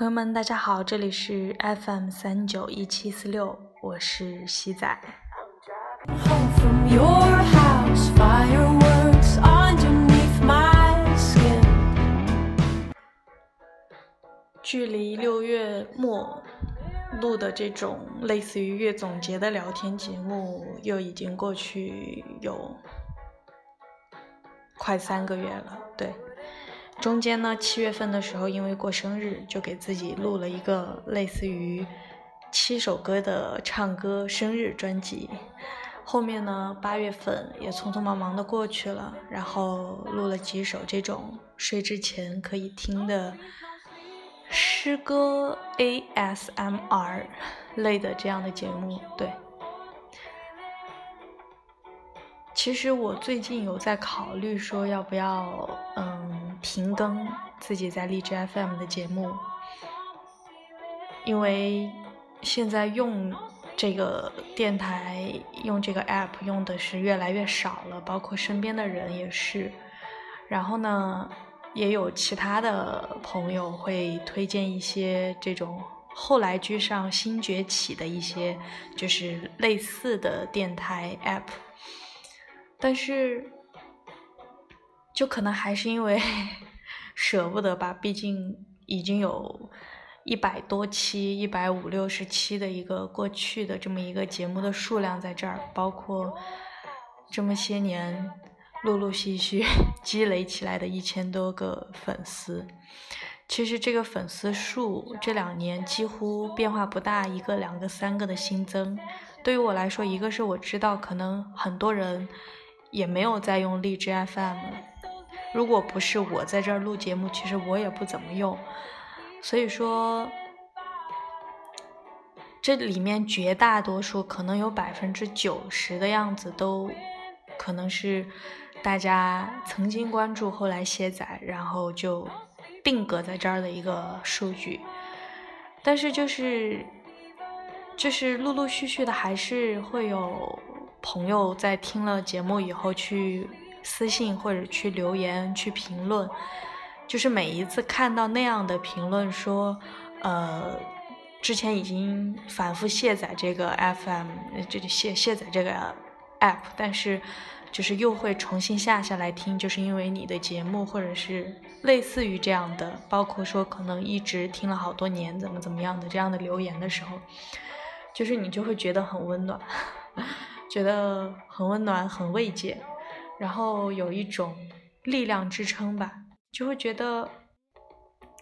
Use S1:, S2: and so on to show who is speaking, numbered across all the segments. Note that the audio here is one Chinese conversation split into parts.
S1: 朋友们，大家好，这里是 FM 三九一七四六，我是西仔。
S2: Home from your house, fireworks underneath my skin.
S1: 距离六月末录的这种类似于月总结的聊天节目，又已经过去有快三个月了。对，中间呢，七月份的时候，因为过生日，就给自己录了一个类似于七首歌的唱歌生日专辑。后面呢，八月份也匆匆忙忙的过去了，然后录了几首这种睡之前可以听的诗歌 ASMR 类的这样的节目。对，其实我最近有在考虑说要不要嗯停更自己在荔枝 FM 的节目，因为现在用。这个电台用这个 app 用的是越来越少了，包括身边的人也是。然后呢，也有其他的朋友会推荐一些这种后来居上新崛起的一些就是类似的电台 app，但是就可能还是因为舍不得吧，毕竟已经有。一百多期，一百五六十期的一个过去的这么一个节目的数量在这儿，包括这么些年陆陆续续 积累起来的一千多个粉丝。其实这个粉丝数这两年几乎变化不大，一个、两个、三个的新增。对于我来说，一个是我知道可能很多人也没有在用荔枝 FM，如果不是我在这儿录节目，其实我也不怎么用。所以说，这里面绝大多数可能有百分之九十的样子，都可能是大家曾经关注，后来卸载，然后就定格在这儿的一个数据。但是就是就是陆陆续续的，还是会有朋友在听了节目以后去私信或者去留言去评论。就是每一次看到那样的评论说，呃，之前已经反复卸载这个 FM，这里卸卸载这个 app，但是就是又会重新下下来听，就是因为你的节目或者是类似于这样的，包括说可能一直听了好多年，怎么怎么样的这样的留言的时候，就是你就会觉得很温暖，觉得很温暖，很慰藉，然后有一种力量支撑吧。就会觉得，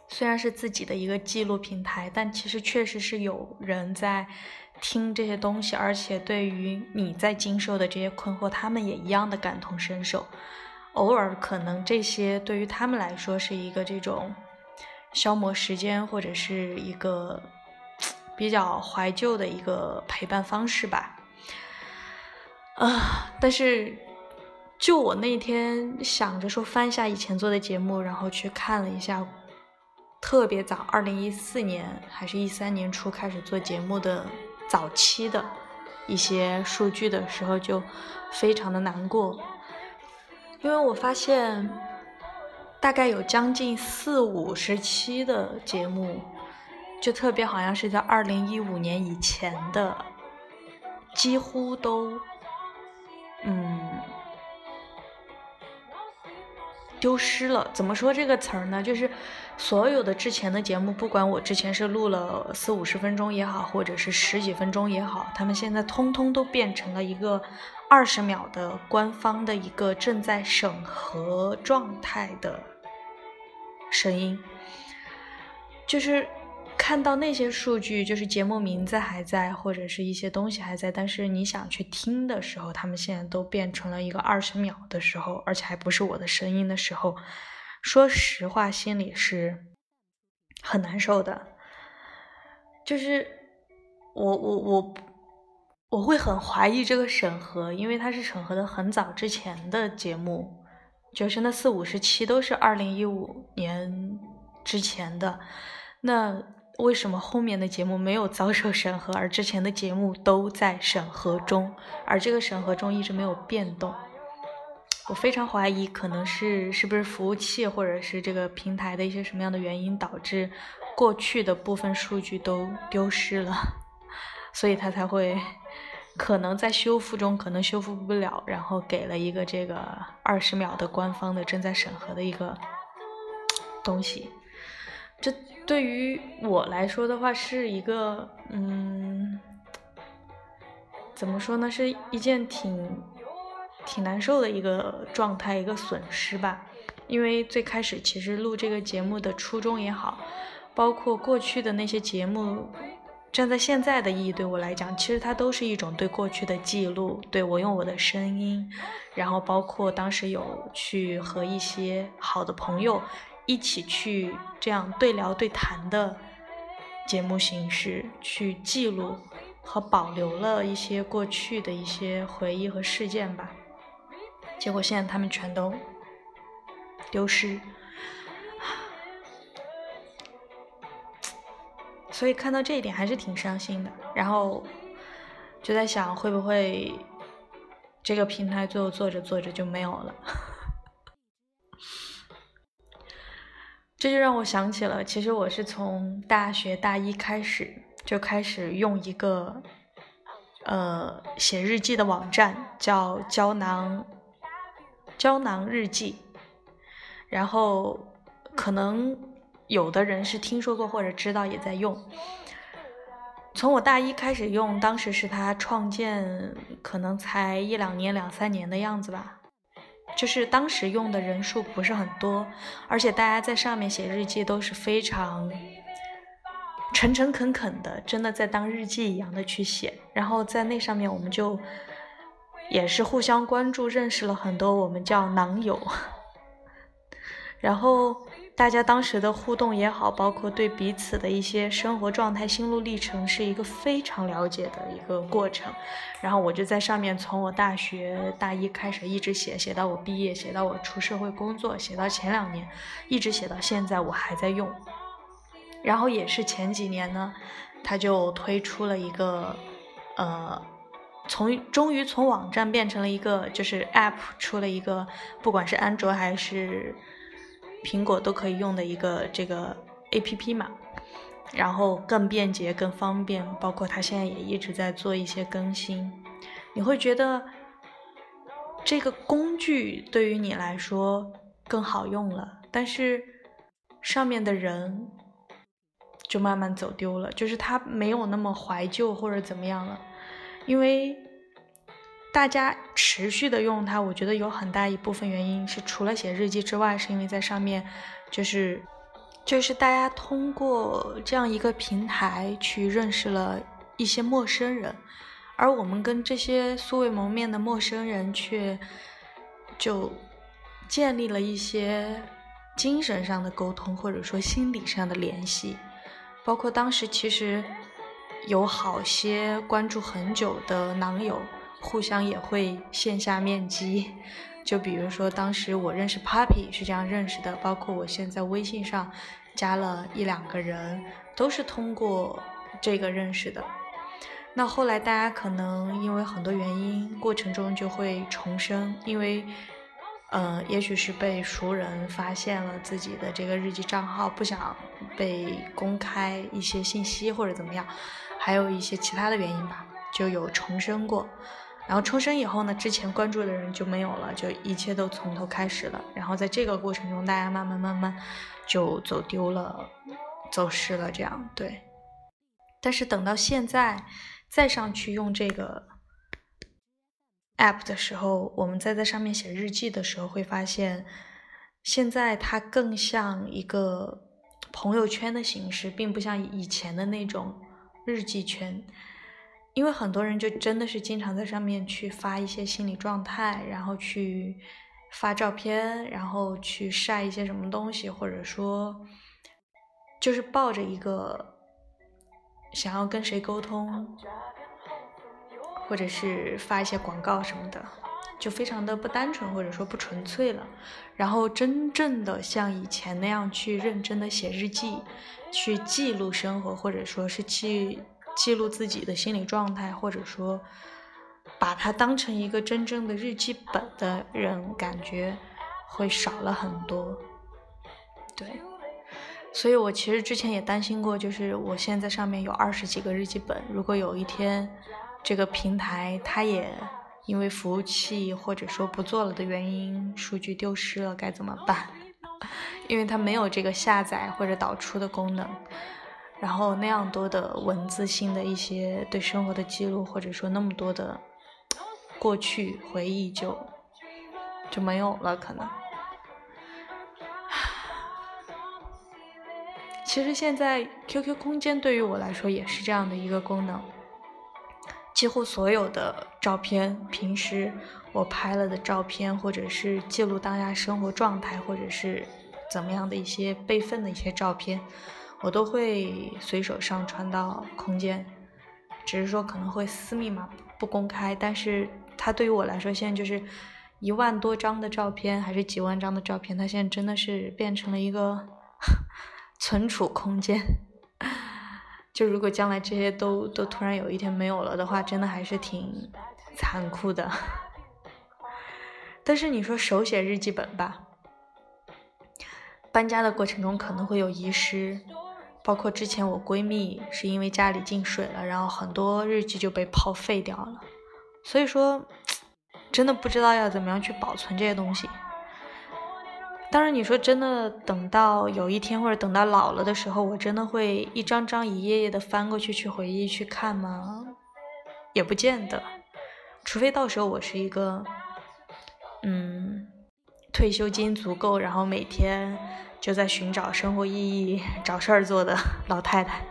S1: 虽然是自己的一个记录平台，但其实确实是有人在听这些东西，而且对于你在经受的这些困惑，他们也一样的感同身受。偶尔可能这些对于他们来说是一个这种消磨时间，或者是一个比较怀旧的一个陪伴方式吧。啊，但是。就我那天想着说翻一下以前做的节目，然后去看了一下，特别早，二零一四年还是一三年初开始做节目的早期的一些数据的时候，就非常的难过，因为我发现大概有将近四五十期的节目，就特别好像是在二零一五年以前的，几乎都，嗯。丢失了，怎么说这个词儿呢？就是所有的之前的节目，不管我之前是录了四五十分钟也好，或者是十几分钟也好，他们现在通通都变成了一个二十秒的官方的一个正在审核状态的声音，就是。看到那些数据，就是节目名字还在，或者是一些东西还在，但是你想去听的时候，他们现在都变成了一个二十秒的时候，而且还不是我的声音的时候，说实话，心里是很难受的。就是我我我我会很怀疑这个审核，因为它是审核的很早之前的节目，就是那四五十期都是二零一五年之前的，那。为什么后面的节目没有遭受审核，而之前的节目都在审核中，而这个审核中一直没有变动？我非常怀疑，可能是是不是服务器或者是这个平台的一些什么样的原因导致过去的部分数据都丢失了，所以他才会可能在修复中可能修复不了，然后给了一个这个二十秒的官方的正在审核的一个东西。这对于我来说的话，是一个嗯，怎么说呢，是一件挺挺难受的一个状态，一个损失吧。因为最开始其实录这个节目的初衷也好，包括过去的那些节目，站在现在的意义对我来讲，其实它都是一种对过去的记录。对我用我的声音，然后包括当时有去和一些好的朋友一起去这样对聊对谈的节目形式，去记录和保留了一些过去的一些回忆和事件吧。结果现在他们全都。丢失，所以看到这一点还是挺伤心的。然后就在想，会不会这个平台最后做着做着就没有了？这就让我想起了，其实我是从大学大一开始就开始用一个呃写日记的网站，叫胶囊胶囊日记。然后，可能有的人是听说过或者知道，也在用。从我大一开始用，当时是他创建，可能才一两年、两三年的样子吧。就是当时用的人数不是很多，而且大家在上面写日记都是非常诚诚恳恳的，真的在当日记一样的去写。然后在那上面，我们就也是互相关注，认识了很多我们叫“囊友”。然后大家当时的互动也好，包括对彼此的一些生活状态、心路历程，是一个非常了解的一个过程。然后我就在上面，从我大学大一开始一直写，写到我毕业，写到我出社会工作，写到前两年，一直写到现在，我还在用。然后也是前几年呢，他就推出了一个，呃，从终于从网站变成了一个就是 App，出了一个，不管是安卓还是。苹果都可以用的一个这个 A P P 嘛，然后更便捷、更方便，包括它现在也一直在做一些更新。你会觉得这个工具对于你来说更好用了，但是上面的人就慢慢走丢了，就是它没有那么怀旧或者怎么样了，因为。大家持续的用它，我觉得有很大一部分原因是除了写日记之外，是因为在上面，就是就是大家通过这样一个平台去认识了一些陌生人，而我们跟这些素未谋面的陌生人却就建立了一些精神上的沟通，或者说心理上的联系，包括当时其实有好些关注很久的囊友。互相也会线下面基，就比如说当时我认识 Papi 是这样认识的，包括我现在微信上加了一两个人，都是通过这个认识的。那后来大家可能因为很多原因，过程中就会重生，因为，呃，也许是被熟人发现了自己的这个日记账号，不想被公开一些信息或者怎么样，还有一些其他的原因吧，就有重生过。然后重生以后呢，之前关注的人就没有了，就一切都从头开始了。然后在这个过程中，大家慢慢慢慢就走丢了，走失了，这样对。但是等到现在再上去用这个 app 的时候，我们再在上面写日记的时候，会发现现在它更像一个朋友圈的形式，并不像以前的那种日记圈。因为很多人就真的是经常在上面去发一些心理状态，然后去发照片，然后去晒一些什么东西，或者说就是抱着一个想要跟谁沟通，或者是发一些广告什么的，就非常的不单纯或者说不纯粹了。然后真正的像以前那样去认真的写日记，去记录生活，或者说是去。记录自己的心理状态，或者说把它当成一个真正的日记本的人，感觉会少了很多。对，所以我其实之前也担心过，就是我现在上面有二十几个日记本，如果有一天这个平台它也因为服务器或者说不做了的原因，数据丢失了，该怎么办？因为它没有这个下载或者导出的功能，然后那样多的文字性的一些对生活的记录，或者说那么多的过去回忆就就没有了，可能。其实现在 QQ 空间对于我来说也是这样的一个功能，几乎所有的照片，平时我拍了的照片，或者是记录当下生活状态，或者是怎么样的一些备份的一些照片，我都会随手上传到空间，只是说可能会私密嘛，不公开。但是它对于我来说，现在就是一万多张的照片，还是几万张的照片，它现在真的是变成了一个。存储空间，就如果将来这些都都突然有一天没有了的话，真的还是挺残酷的。但是你说手写日记本吧，搬家的过程中可能会有遗失，包括之前我闺蜜是因为家里进水了，然后很多日记就被泡废掉了，所以说真的不知道要怎么样去保存这些东西。当然，你说真的，等到有一天或者等到老了的时候，我真的会一张张一页页的翻过去去回忆去看吗？也不见得，除非到时候我是一个，嗯，退休金足够，然后每天就在寻找生活意义、找事儿做的老太太，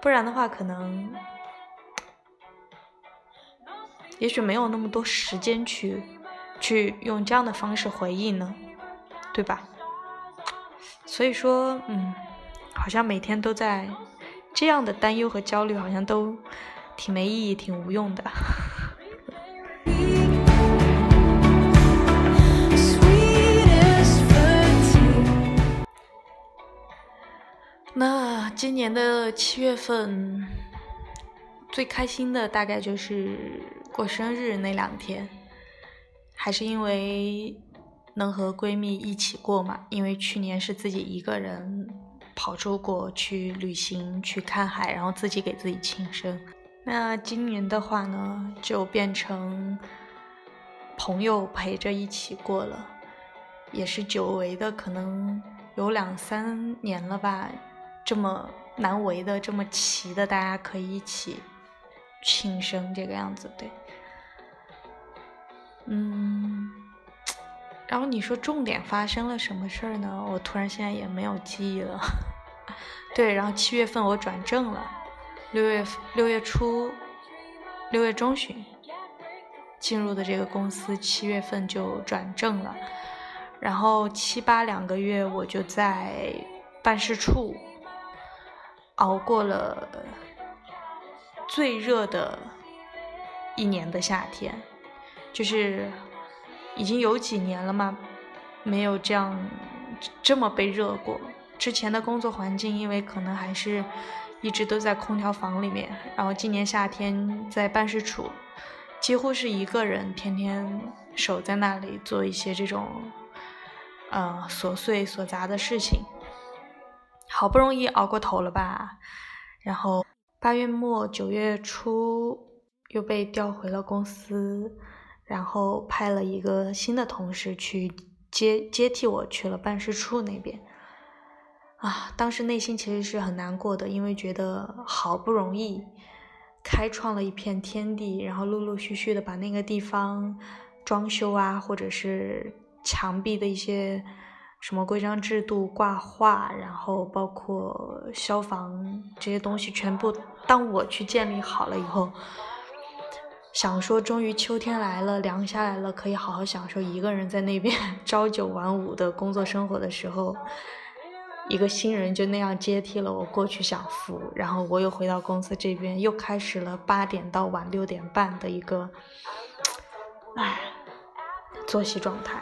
S1: 不然的话，可能也许没有那么多时间去去用这样的方式回忆呢。对吧？所以说，嗯，好像每天都在这样的担忧和焦虑，好像都挺没意义、挺无用的。今年的七月份，最开心的大概就是过生日那两天，还是因为。能和闺蜜一起过嘛？因为去年是自己一个人跑出国去旅行，去看海，然后自己给自己庆生。那今年的话呢，就变成朋友陪着一起过了，也是久违的，可能有两三年了吧，这么难为的，这么齐的，大家可以一起庆生这个样子，对，嗯。然后你说重点发生了什么事儿呢？我突然现在也没有记忆了。对，然后七月份我转正了，六月六月初，六月中旬进入的这个公司，七月份就转正了。然后七八两个月我就在办事处熬过了最热的一年的夏天，就是。已经有几年了嘛，没有这样这么被热过。之前的工作环境，因为可能还是一直都在空调房里面，然后今年夏天在办事处，几乎是一个人天天守在那里做一些这种呃琐碎琐杂的事情。好不容易熬过头了吧，然后八月末九月初又被调回了公司。然后派了一个新的同事去接接替我去了办事处那边，啊，当时内心其实是很难过的，因为觉得好不容易开创了一片天地，然后陆陆续续的把那个地方装修啊，或者是墙壁的一些什么规章制度挂画，然后包括消防这些东西全部，当我去建立好了以后。想说，终于秋天来了，凉下来了，可以好好享受一个人在那边 朝九晚五的工作生活的时候，一个新人就那样接替了我过去享福，然后我又回到公司这边，又开始了八点到晚六点半的一个，唉，作息状态。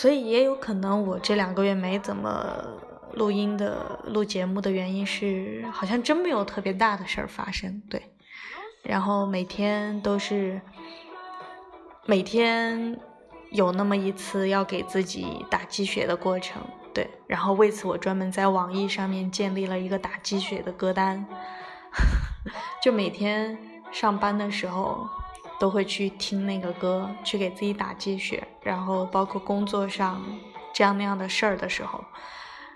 S1: 所以也有可能我这两个月没怎么。录音的录节目的原因是，好像真没有特别大的事儿发生，对。然后每天都是每天有那么一次要给自己打鸡血的过程，对，然后为此我专门在网易上面建立了一个打鸡血的歌单，就每天上班的时候都会去听那个歌，去给自己打鸡血，然后包括工作上这样那样的事儿的时候，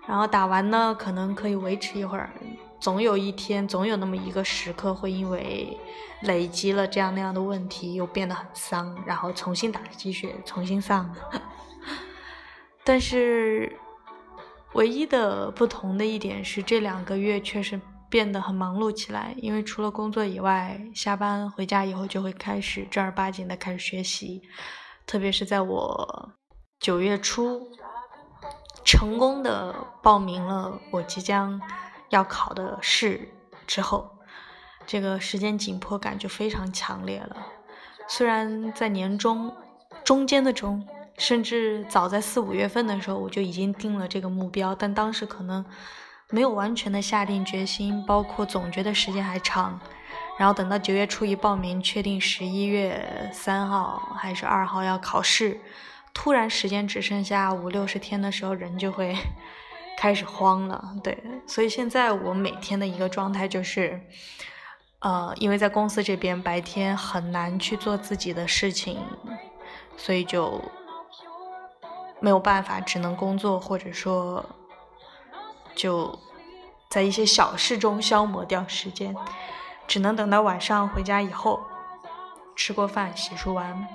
S1: 然后打完呢，可能可以维持一会儿，总有一天，总有那么一个时刻会因为累积了这样那样的问题，又变得很丧，然后重新打鸡血，重新丧。但是唯一的不同的一点是，这两个月确实变得很忙碌起来，因为除了工作以外，下班回家以后就会开始正儿八经的开始学习，特别是在我九月初成功的报名了我即将要考的试之后，这个时间紧迫感就非常强烈了。虽然在年中中间的中，甚至早在四五月份的时候，我就已经定了这个目标，但当时可能没有完全的下定决心，包括总觉得时间还长。然后等到九月初一报名，确定十一月三号还是二号要考试，突然时间只剩下五六十天的时候，人就会 开始慌了。对，所以现在我每天的一个状态就是，呃，因为在公司这边白天很难去做自己的事情，所以就没有办法，只能工作，或者说就在一些小事中消磨掉时间，只能等到晚上回家以后，吃过饭、洗漱完，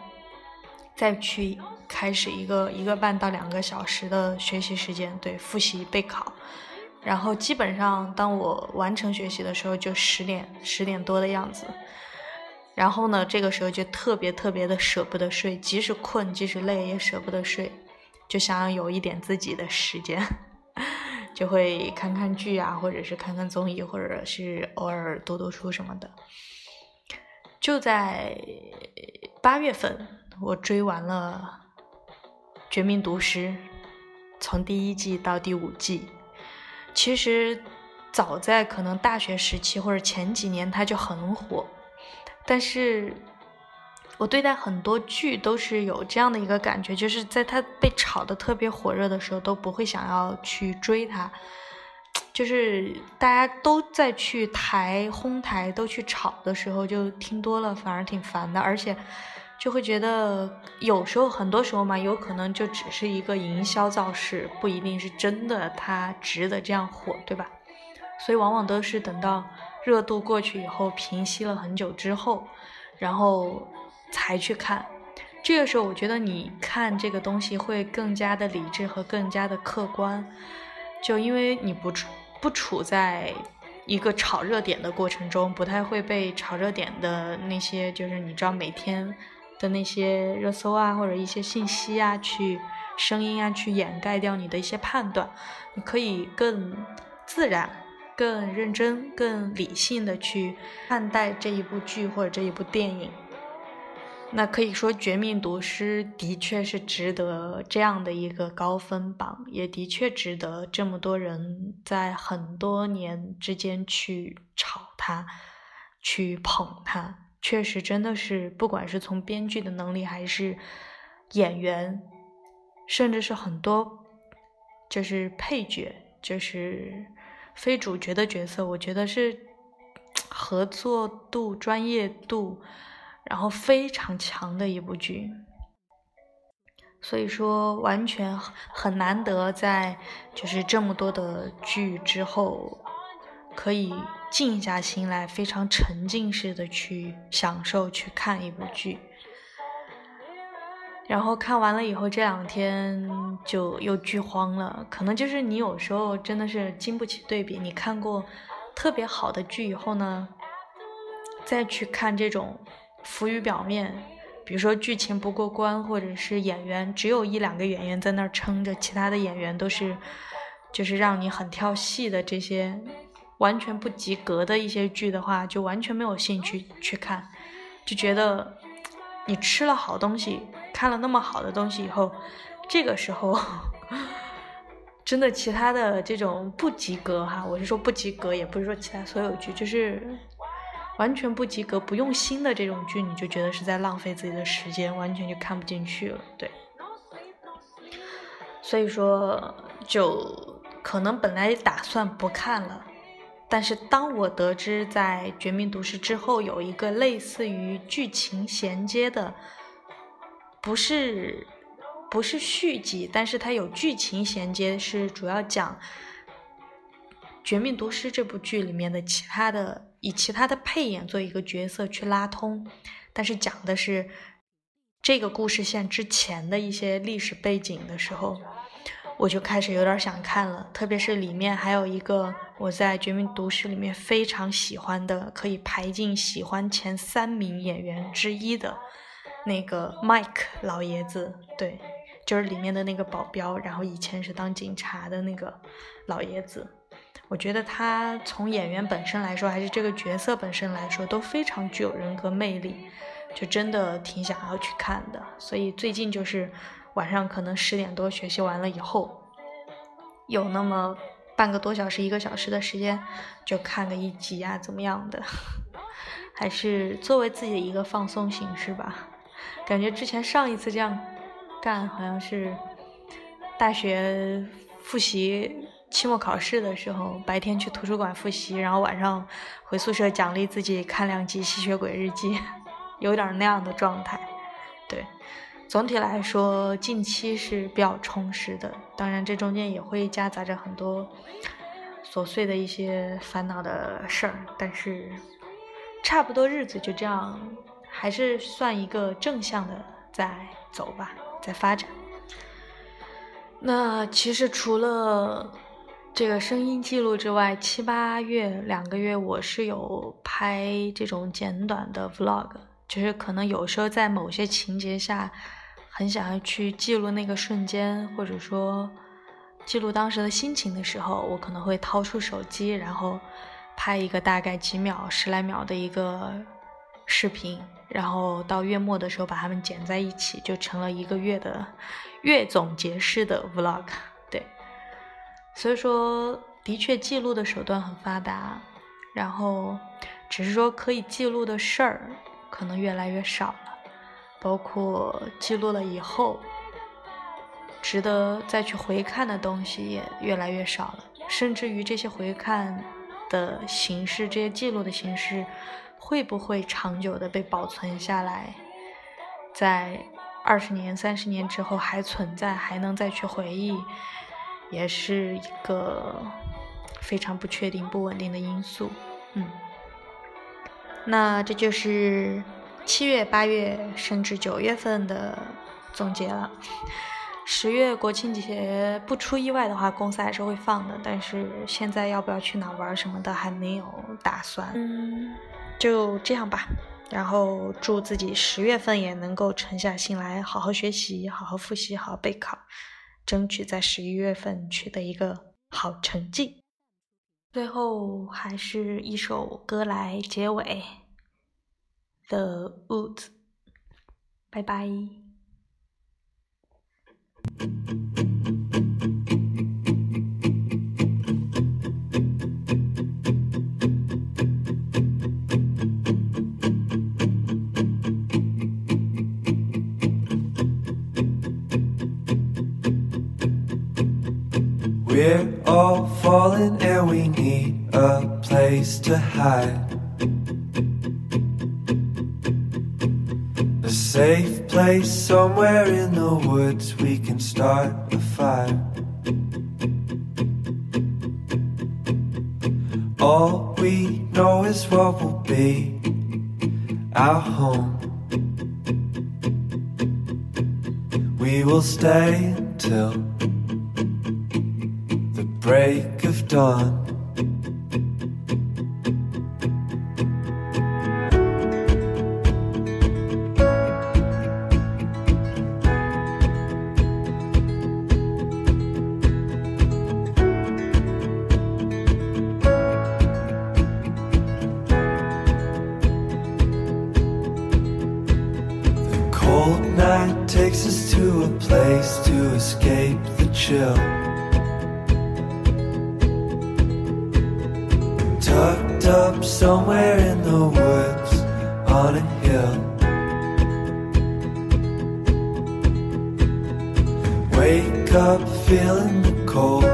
S1: 再去开始一个一个半到两个小时的学习时间，对，复习备考。然后基本上，当我完成学习的时候，就十点十点多的样子。然后呢，这个时候就特别特别的舍不得睡，即使困，即使累，也舍不得睡，就想要有一点自己的时间，就会看看剧啊，或者是看看综艺，或者是偶尔读读书什么的。就在八月份，我追完了《绝命毒师》，从第一季到第五季。其实早在可能大学时期或者前几年，它就很火。但是我对待很多剧都是有这样的一个感觉，就是在它被炒得特别火热的时候，都不会想要去追它。就是大家都在去抬哄抬，都去炒的时候，就听多了反而挺烦的，而且就会觉得有时候很多时候嘛，有可能就只是一个营销造势，不一定是真的它值得这样火，对吧？所以往往都是等到热度过去以后，平息了很久之后，然后才去看。这个时候，我觉得你看这个东西会更加的理智和更加的客观，就因为你不处不处在一个炒热点的过程中，不太会被炒热点的那些，就是你知道每天的那些热搜啊，或者一些信息啊，去声音啊，去掩盖掉你的一些判断，你可以更自然。更认真、更理性的去看待这一部剧或者这一部电影，那可以说《绝命毒师》的确是值得这样的一个高分榜，也的确值得这么多人在很多年之间去炒它、去捧它。确实，真的是不管是从编剧的能力，还是演员，甚至是很多就是配角，就是。非主角的角色，我觉得是合作度、专业度，然后非常强的一部剧。所以说，完全很难得在就是这么多的剧之后，可以静下心来，非常沉浸式的去享受、去看一部剧。然后看完了以后，这两天就又剧荒了。可能就是你有时候真的是经不起对比。你看过特别好的剧以后呢，再去看这种浮于表面，比如说剧情不过关，或者是演员只有一两个演员在那儿撑着，其他的演员都是就是让你很跳戏的这些完全不及格的一些剧的话，就完全没有兴趣去看，就觉得你吃了好东西。看了那么好的东西以后，这个时候真的其他的这种不及格哈，我是说不及格，也不是说其他所有剧，就是完全不及格、不用心的这种剧，你就觉得是在浪费自己的时间，完全就看不进去了。对，所以说就可能本来打算不看了，但是当我得知在《绝命毒师》之后有一个类似于剧情衔接的，不是不是续集，但是它有剧情衔接，是主要讲《绝命毒师》这部剧里面的其他的以其他的配演做一个角色去拉通，但是讲的是这个故事线之前的一些历史背景的时候。我就开始有点想看了，特别是里面还有一个我在《绝命毒师》里面非常喜欢的，可以排进喜欢前三名演员之一的那个 Mike 老爷子，对，就是里面的那个保镖，然后以前是当警察的那个老爷子。我觉得他从演员本身来说，还是这个角色本身来说，都非常具有人格魅力，就真的挺想要去看的。所以最近就是。晚上可能十点多学习完了以后，有那么半个多小时、一个小时的时间，就看个一集啊，怎么样的？还是作为自己的一个放松形式吧。感觉之前上一次这样干，好像是大学复习期末考试的时候，白天去图书馆复习，然后晚上回宿舍奖励自己看两集《吸血鬼日记》，有点那样的状态，对。总体来说，近期是比较充实的。当然，这中间也会夹杂着很多琐碎的一些烦恼的事儿，但是差不多日子就这样，还是算一个正向的在走吧，在发展。那其实除了这个声音记录之外，七八月两个月我是有拍这种简短的 vlog，就是可能有时候在某些情节下。很想要去记录那个瞬间，或者说记录当时的心情的时候，我可能会掏出手机，然后拍一个大概几秒、十来秒的一个视频，然后到月末的时候把它们剪在一起，就成了一个月的月总结式的 vlog。所以说的确记录的手段很发达，然后只是说可以记录的事儿可能越来越少了。包括记录了以后，值得再去回看的东西也越来越少了，甚至于这些回看的形式，这些记录的形式，会不会长久的被保存下来，在二十年、三十年之后还存在，还能再去回忆，也是一个非常不确定、不稳定的因素。嗯，那这就是。七月、八月甚至九月份的总结了。十月国庆节不出意外的话，公司还是会放的。但是现在要不要去哪玩什么的还没有打算。嗯，就这样吧。然后祝自己十月份也能够沉下心来，好好学习，好好复习，好好备考，争取在十一月份取得一个好成绩。最后还是一首歌来结尾。The Woods，拜拜。
S3: We're all falling and we need a place to hide. A safe place somewhere in the woods we can start a fire. All we know is what will be our home. We will stay until the break of dawn. Somewhere in the woods on a hill. Wake up feeling the cold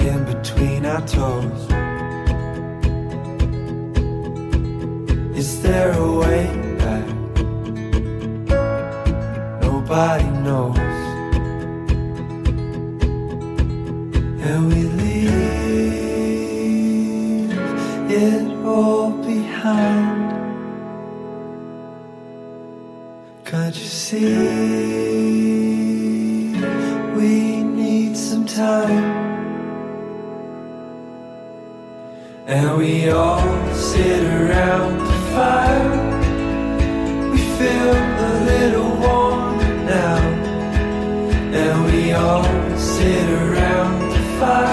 S3: in between our toes. Is there a way back? Nobody knows. And we leave it behind. Can't you see? We need some time. And we all sit around the fire. We feel a little warmer now. And we all sit around the fire.